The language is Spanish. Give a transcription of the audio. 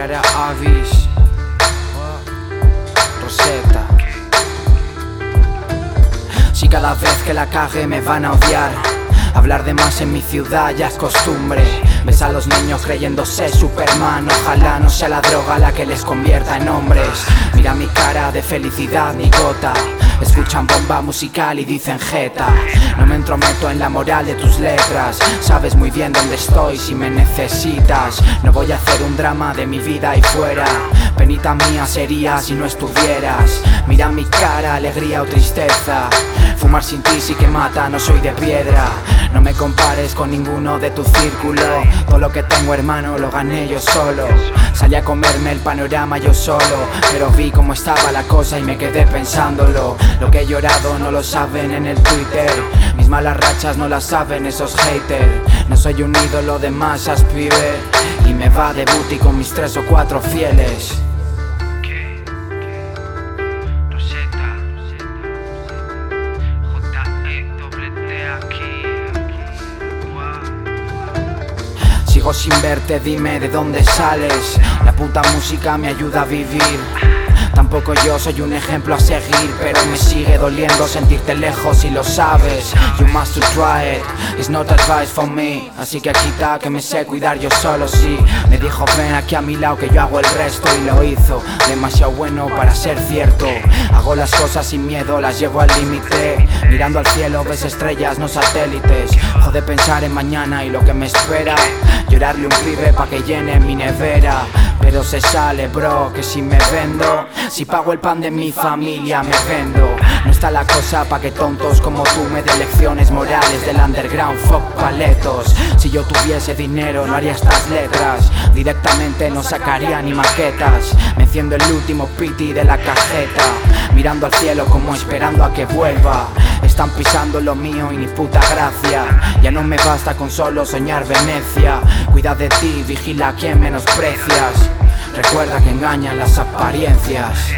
Clara Avis, Rosetta. Si cada vez que la cague me van a odiar. Hablar de más en mi ciudad ya es costumbre. Ves a los niños creyéndose Superman. Ojalá no sea la droga la que les convierta en hombres. Mira mi cara de felicidad, ni gota. Escuchan bomba musical y dicen jeta. No me entrometo en la moral de tus letras. Sabes muy bien dónde estoy si me necesitas. No voy a hacer un drama de mi vida y fuera. Penita mía sería si no estuvieras. Mira mi cara, alegría o tristeza. Fumar sin ti sí que mata, no soy de piedra. No me compares con ninguno de tu círculo. Todo lo que tengo, hermano, lo gané yo solo. Salí a comerme el panorama yo solo. Pero vi cómo estaba la cosa y me quedé pensándolo. Lo que he llorado no lo saben en el Twitter. Mis malas rachas no las saben esos haters. No soy un ídolo de masas, pibe. Y me va de booty con mis tres o cuatro fieles. Sin verte, dime de dónde sales. La puta música me ayuda a vivir. Tampoco yo soy un ejemplo a seguir, pero me sigue doliendo sentirte lejos y lo sabes. You must try it, it's not advice for me. Así que aquí está que me sé cuidar yo solo, sí. Me dijo ven aquí a mi lado que yo hago el resto y lo hizo. Demasiado bueno para ser cierto. Hago las cosas sin miedo, las llevo al límite. Mirando al cielo ves estrellas, no satélites. Jode pensar en mañana y lo que me espera. Llorarle un pibe pa' que llene mi nevera. Se sale, bro, que si me vendo, si pago el pan de mi familia, me vendo. No está la cosa pa' que tontos como tú me den lecciones morales del underground, fuck paletos. Si yo tuviese dinero, no haría estas letras. Directamente no sacaría ni maquetas. Me enciendo el último piti de la cajeta. Mirando al cielo como esperando a que vuelva. Están pisando lo mío y ni puta gracia. Ya no me basta con solo soñar Venecia. Cuida de ti, vigila a quien menosprecias. Recuerda que engañan las apariencias.